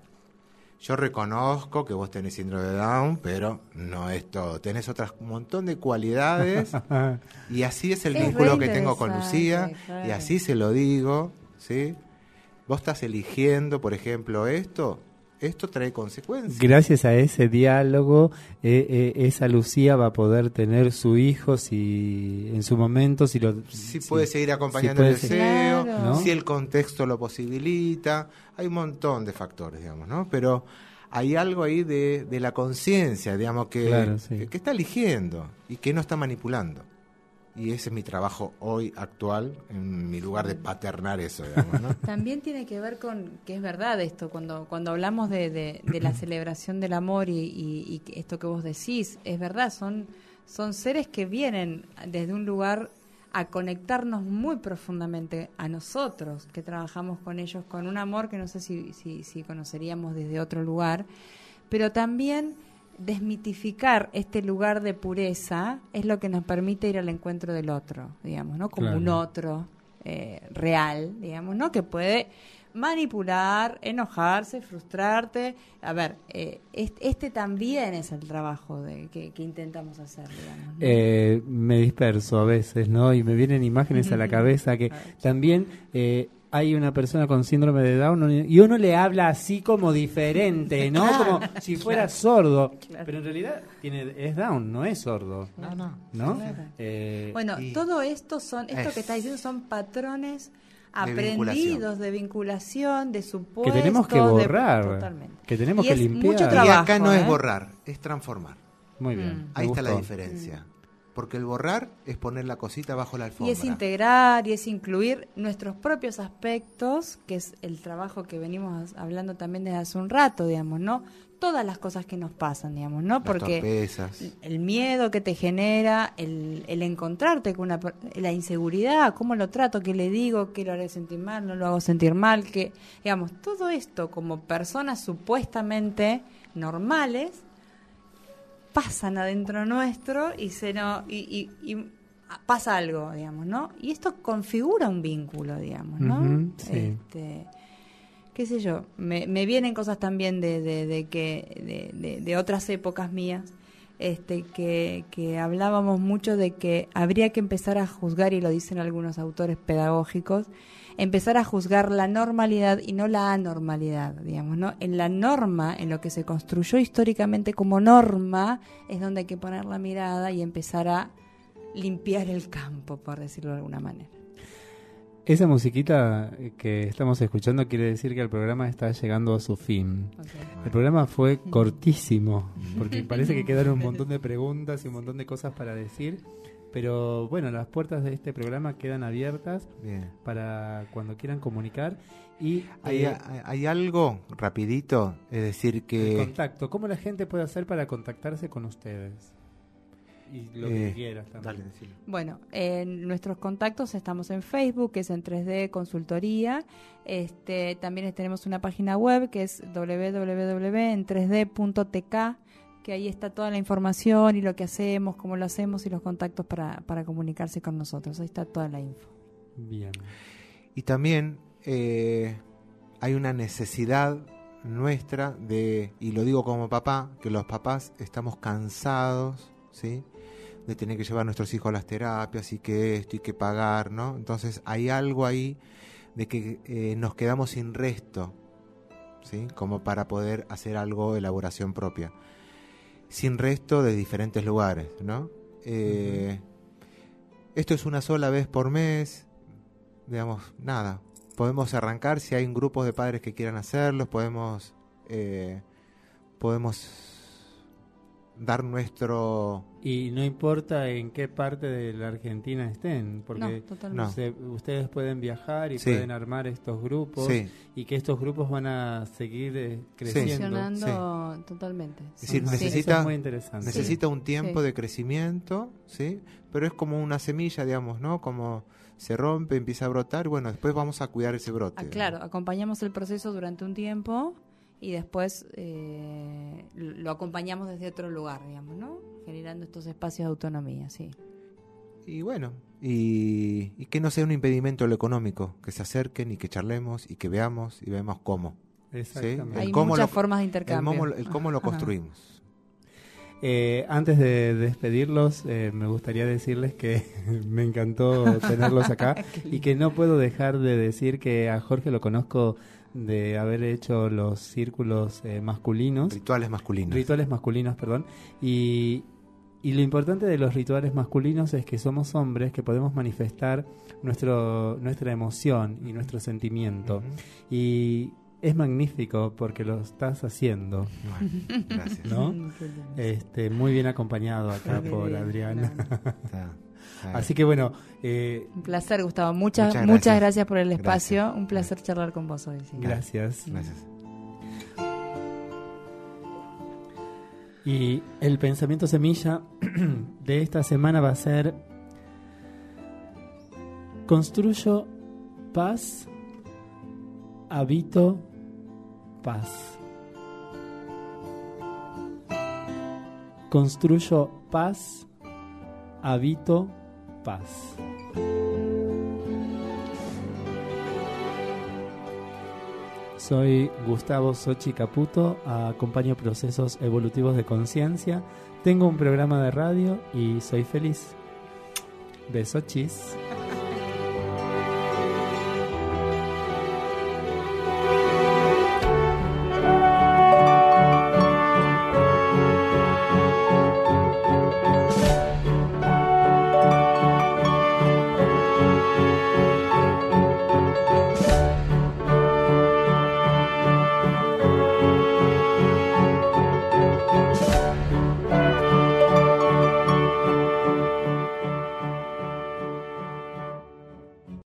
yo reconozco que vos tenés síndrome de Down, pero no es todo. Tenés otras un montón de cualidades y así es el Es vínculo que tengo con Lucía claro. y así se lo digo, ¿sí? Vos estás eligiendo, por ejemplo, esto, esto trae consecuencias. Gracias a ese diálogo, eh, eh, esa Lucía va a poder tener su hijo si en su momento, si lo si si- puede seguir acompañando puede el deseo, Claro. ¿no? si el contexto lo posibilita, hay un montón de factores, digamos, ¿no? Pero hay algo ahí de, de la conciencia, digamos, que, Claro, sí. que, que está eligiendo y que no está manipulando. Y ese es mi trabajo hoy actual, en mi lugar de paternar eso, digamos, ¿no? También tiene que ver con que es verdad esto, cuando, cuando hablamos de, de- de la celebración del amor y, y- y esto que vos decís, es verdad, son, son seres que vienen desde un lugar a conectarnos muy profundamente a nosotros, que trabajamos con ellos con un amor que no sé si, si, si conoceríamos desde otro lugar, pero también desmitificar este lugar de pureza es lo que nos permite ir al encuentro del otro, digamos, ¿no? Como Claro. un otro eh, real, digamos, ¿no? Que puede manipular, enojarse, frustrarte. A ver, eh, este, este también es el trabajo de, que, que intentamos hacer, digamos. ¿no? Eh, me disperso a veces, ¿no? Y me vienen imágenes a la cabeza que también eh, hay una persona con síndrome de Down y uno le habla así como diferente, ¿no? Como si fuera sordo. Pero en realidad tiene, es Down, no es sordo. No, no. ¿No? Claro. Eh, Bueno, y- todo esto son, esto Es- que está diciendo son patrones De aprendidos de vinculación, de supuestos. que tenemos que de- borrar, totalmente. que tenemos Y que es limpiar. mucho Y acá no ¿eh? es borrar, es transformar. Muy bien. Mm. me Ahí está la diferencia. Porque el borrar es poner la cosita bajo la alfombra. Y es integrar y es incluir nuestros propios aspectos, que es el trabajo que venimos hablando también desde hace un rato, digamos, ¿no? Todas las cosas que nos pasan, digamos, ¿no? Las Porque torpezas. el miedo que te genera, el, el encontrarte con una, la inseguridad, cómo lo trato, qué le digo, qué lo haré sentir mal, no lo hago sentir mal, que, digamos, todo esto como personas supuestamente normales pasan adentro nuestro y se no y, y- y pasa algo, digamos, ¿no? Y esto configura un vínculo, digamos, ¿no? Sí. Este, qué sé yo, me, me vienen cosas también de, de, de que de, de- de otras épocas mías, este, que, que hablábamos mucho de que habría que empezar a juzgar, y lo dicen algunos autores pedagógicos, empezar a juzgar la normalidad y no la anormalidad, digamos, ¿no? En la norma, en lo que se construyó históricamente como norma, es donde hay que poner la mirada y empezar a limpiar el campo, por decirlo de alguna manera. Esa musiquita que estamos escuchando quiere decir que el programa está llegando a su fin. El programa fue cortísimo, porque parece que quedaron un montón de preguntas y un montón de cosas para decir. Pero bueno, las puertas de este programa quedan abiertas Bien. para cuando quieran comunicar. Y Hay, eh, hay- hay algo rapidito, es decir el que contacto, ¿cómo la gente puede hacer para contactarse con ustedes? Y lo que Eh, quieras también. dale. Bueno, en nuestros contactos estamos en Facebook, que es en 3D Consultoría. Este, también tenemos una página web que es www.en3d.tk, que ahí está toda la información y lo que hacemos, cómo lo hacemos y los contactos para, para comunicarse con nosotros. Ahí está toda la info. Bien. Y también eh, hay una necesidad nuestra de, y lo digo como papá, que los papás estamos cansados, ¿sí? De tener que llevar a nuestros hijos a las terapias y que esto y que pagar, ¿no? Entonces hay algo ahí de que eh, nos quedamos sin resto, ¿sí? Como para poder hacer algo de elaboración propia. Sin resto de diferentes lugares, ¿no? Eh, Esto es una sola vez por mes, digamos, nada. Podemos arrancar si hay un grupo de padres que quieran hacerlo, podemos, eh, podemos dar nuestro... Y no importa en qué parte de la Argentina estén, porque no, se- ustedes pueden viajar y Sí. pueden armar estos grupos Sí, y que estos grupos van a seguir eh, creciendo. Funcionando totalmente. Es decir, necesita- Eso es muy interesante. necesita un tiempo Sí. de crecimiento, ¿sí? Pero es como una semilla, digamos, ¿no? Como se rompe, empieza a brotar, bueno, después vamos a cuidar ese brote. Ah, claro, acompañamos el proceso durante un tiempo y después eh, lo acompañamos desde otro lugar, digamos, ¿no? Generando estos espacios de autonomía, sí. Y bueno, y, y que no sea un impedimento lo económico, que se acerquen y que charlemos y que veamos y vemos cómo. Exactamente. El Hay cómo muchas lo- formas de El intercambio. cómo, el cómo lo Ajá. Eh, antes de despedirlos, eh, me gustaría decirles que me encantó tenerlos acá y que no puedo dejar de decir que a Jorge lo conozco de haber hecho los círculos eh, masculinos, Rituales masculinos. rituales masculinos, perdón, y, y lo importante de los rituales masculinos es que somos hombres que podemos manifestar nuestro, nuestra emoción y nuestro sentimiento. Ujú. Y es magnífico porque lo estás haciendo. Bueno, gracias. ¿No? Este, muy bien acompañado acá por. Adriana. Así que bueno, eh, Un placer, Gustavo. Muchas, Muchas muchas gracias. por el espacio. Gracias. Un placer charlar con vos hoy. sí. gracias. Gracias. Y el pensamiento semilla de esta semana va a ser construyo paz, habito paz. Construyo paz, habito paz. Soy Gustavo Sochi Caputo, acompaño procesos evolutivos de conciencia, tengo un programa de radio y soy feliz. Besochis.